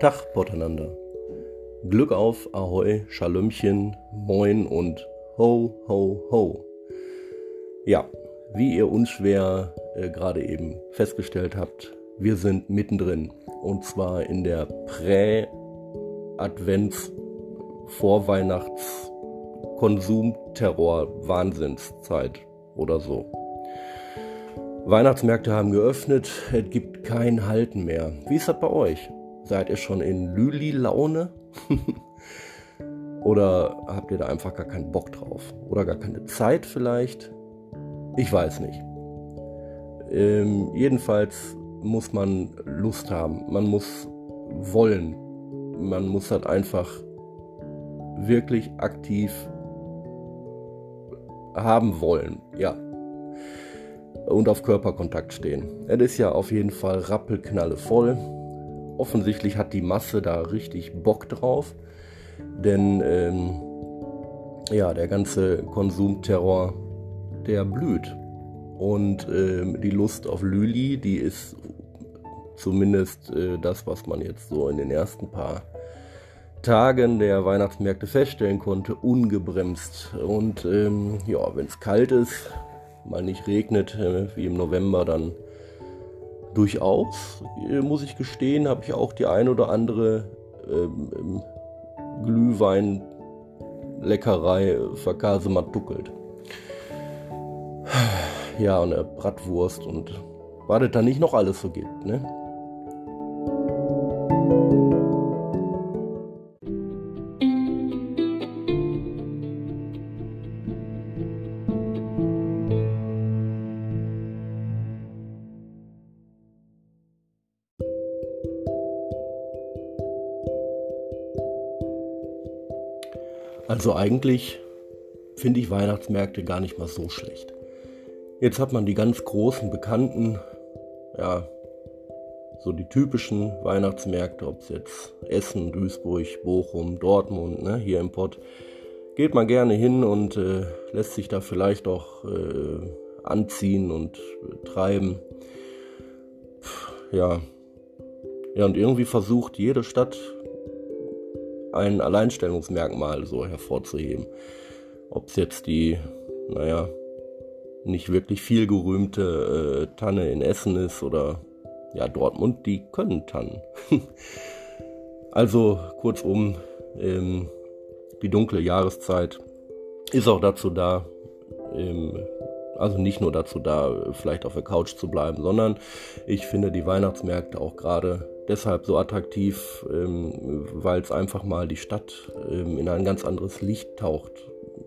Tag miteinander. Glück auf, Ahoi, Schalömchen, Moin und Ho, Ho, Ho. Ja, wie ihr unschwer äh, gerade eben festgestellt habt, wir sind mittendrin. Und zwar in der Prä-Advents- Vorweihnachts-Konsum-Terror-Wahnsinnszeit oder so. Weihnachtsmärkte haben geöffnet, es gibt kein Halten mehr. Wie ist das bei euch? Seid ihr schon in Lüli-Laune? Oder habt ihr da einfach gar keinen Bock drauf? Oder gar keine Zeit vielleicht? Ich weiß nicht. Ähm, jedenfalls muss man Lust haben. Man muss wollen. Man muss halt einfach wirklich aktiv haben wollen. Ja, und auf Körperkontakt stehen. Es ist ja auf jeden Fall rappelknalle voll. Offensichtlich hat die Masse da richtig Bock drauf, denn ähm, ja, der ganze Konsumterror, der blüht. Und ähm, die Lust auf Lüli, die ist zumindest äh, das, was man jetzt so in den ersten paar Tagen der Weihnachtsmärkte feststellen konnte, ungebremst. Und ähm, ja, wenn es kalt ist, mal nicht regnet, äh, wie im November, dann durchaus, äh, muss ich gestehen, habe ich auch die ein oder andere ähm, Glühwein-Leckerei verkasemat duckelt. Ja, und eine Bratwurst und was es da nicht noch alles so gibt, ne? Also eigentlich finde ich Weihnachtsmärkte gar nicht mal so schlecht. Jetzt hat man die ganz großen bekannten, ja, so die typischen Weihnachtsmärkte, ob es jetzt Essen, Duisburg, Bochum, Dortmund, ne, hier im Pott. Geht man gerne hin und äh, lässt sich da vielleicht auch äh, anziehen und äh, treiben. ja. Ja, und irgendwie versucht jede Stadt ein Alleinstellungsmerkmal so hervorzuheben. Ob es jetzt die, naja, nicht wirklich viel gerühmte äh, Tanne in Essen ist oder ja, Dortmund, die können Tannen. also kurzum, ähm, die dunkle Jahreszeit ist auch dazu da, ähm, also nicht nur dazu da, vielleicht auf der Couch zu bleiben, sondern ich finde die Weihnachtsmärkte auch gerade deshalb so attraktiv, ähm, weil es einfach mal die Stadt ähm, in ein ganz anderes Licht taucht.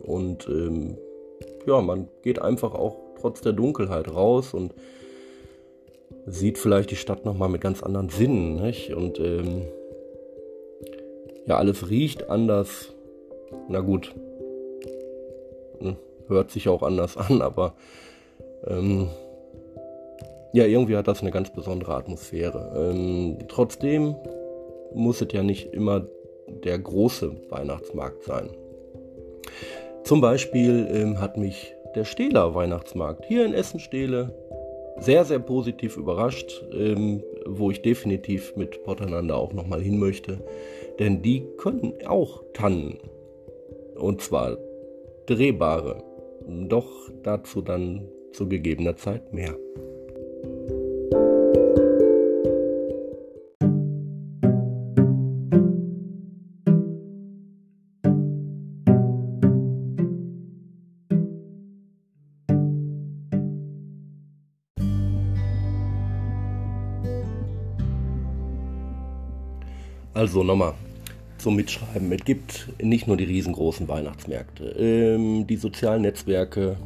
Und ähm, ja, man geht einfach auch trotz der Dunkelheit raus und sieht vielleicht die Stadt nochmal mit ganz anderen Sinnen. Nicht? Und ähm, ja, alles riecht anders. Na gut, hm, hört sich auch anders an, aber ähm, ja, irgendwie hat das eine ganz besondere Atmosphäre. Ähm, trotzdem muss es ja nicht immer der große Weihnachtsmarkt sein. Zum Beispiel ähm, hat mich der Stehler Weihnachtsmarkt hier in Essen-Stehle sehr, sehr positiv überrascht, ähm, wo ich definitiv mit Potternander auch nochmal hin möchte. Denn die können auch Tannen. Und zwar drehbare. Doch dazu dann zu gegebener Zeit mehr. Also nochmal zum Mitschreiben. Es gibt nicht nur die riesengroßen Weihnachtsmärkte. Ähm, die sozialen Netzwerke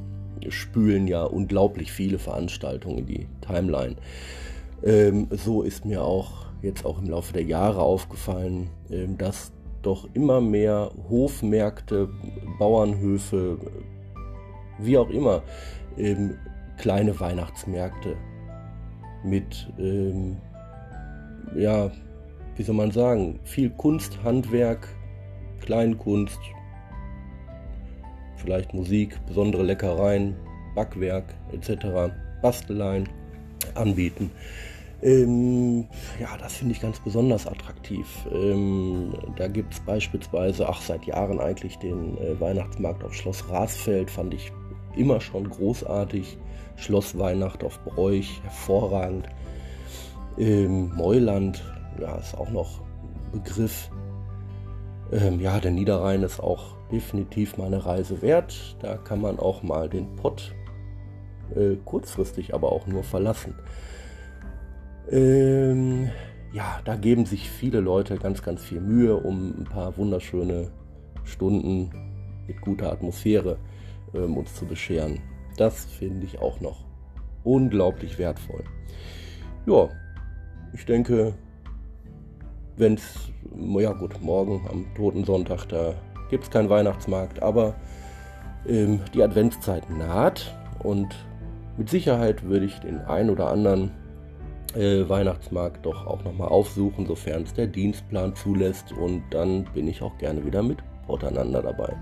spülen ja unglaublich viele Veranstaltungen in die Timeline. Ähm, so ist mir auch jetzt auch im Laufe der Jahre aufgefallen, ähm, dass doch immer mehr Hofmärkte, Bauernhöfe, wie auch immer, ähm, kleine Weihnachtsmärkte mit ähm, ja, wie soll man sagen, viel Kunst, Handwerk, Kleinkunst, vielleicht Musik, besondere Leckereien, Backwerk etc., Basteleien anbieten. Ähm, ja, das finde ich ganz besonders attraktiv. Ähm, da gibt es beispielsweise, ach, seit Jahren eigentlich den äh, Weihnachtsmarkt auf Schloss Rasfeld, fand ich immer schon großartig. Schloss Weihnacht auf Bräuch, hervorragend. Ähm, Meuland, ja, ist auch noch Begriff. Ähm, ja, der Niederrhein ist auch definitiv mal eine Reise wert. Da kann man auch mal den Pott äh, kurzfristig aber auch nur verlassen. Ähm, ja, da geben sich viele Leute ganz, ganz viel Mühe, um ein paar wunderschöne Stunden mit guter Atmosphäre ähm, uns zu bescheren. Das finde ich auch noch unglaublich wertvoll. Ja, ich denke, wenn es, ja gut, morgen am Toten Sonntag, da gibt es keinen Weihnachtsmarkt, aber ähm, die Adventszeit naht und mit Sicherheit würde ich den ein oder anderen äh, Weihnachtsmarkt doch auch nochmal aufsuchen, sofern es der Dienstplan zulässt. Und dann bin ich auch gerne wieder mit Porteinander dabei.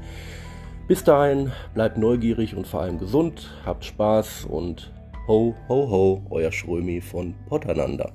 Bis dahin, bleibt neugierig und vor allem gesund, habt Spaß und ho, ho, ho, euer Schrömi von Porteinander.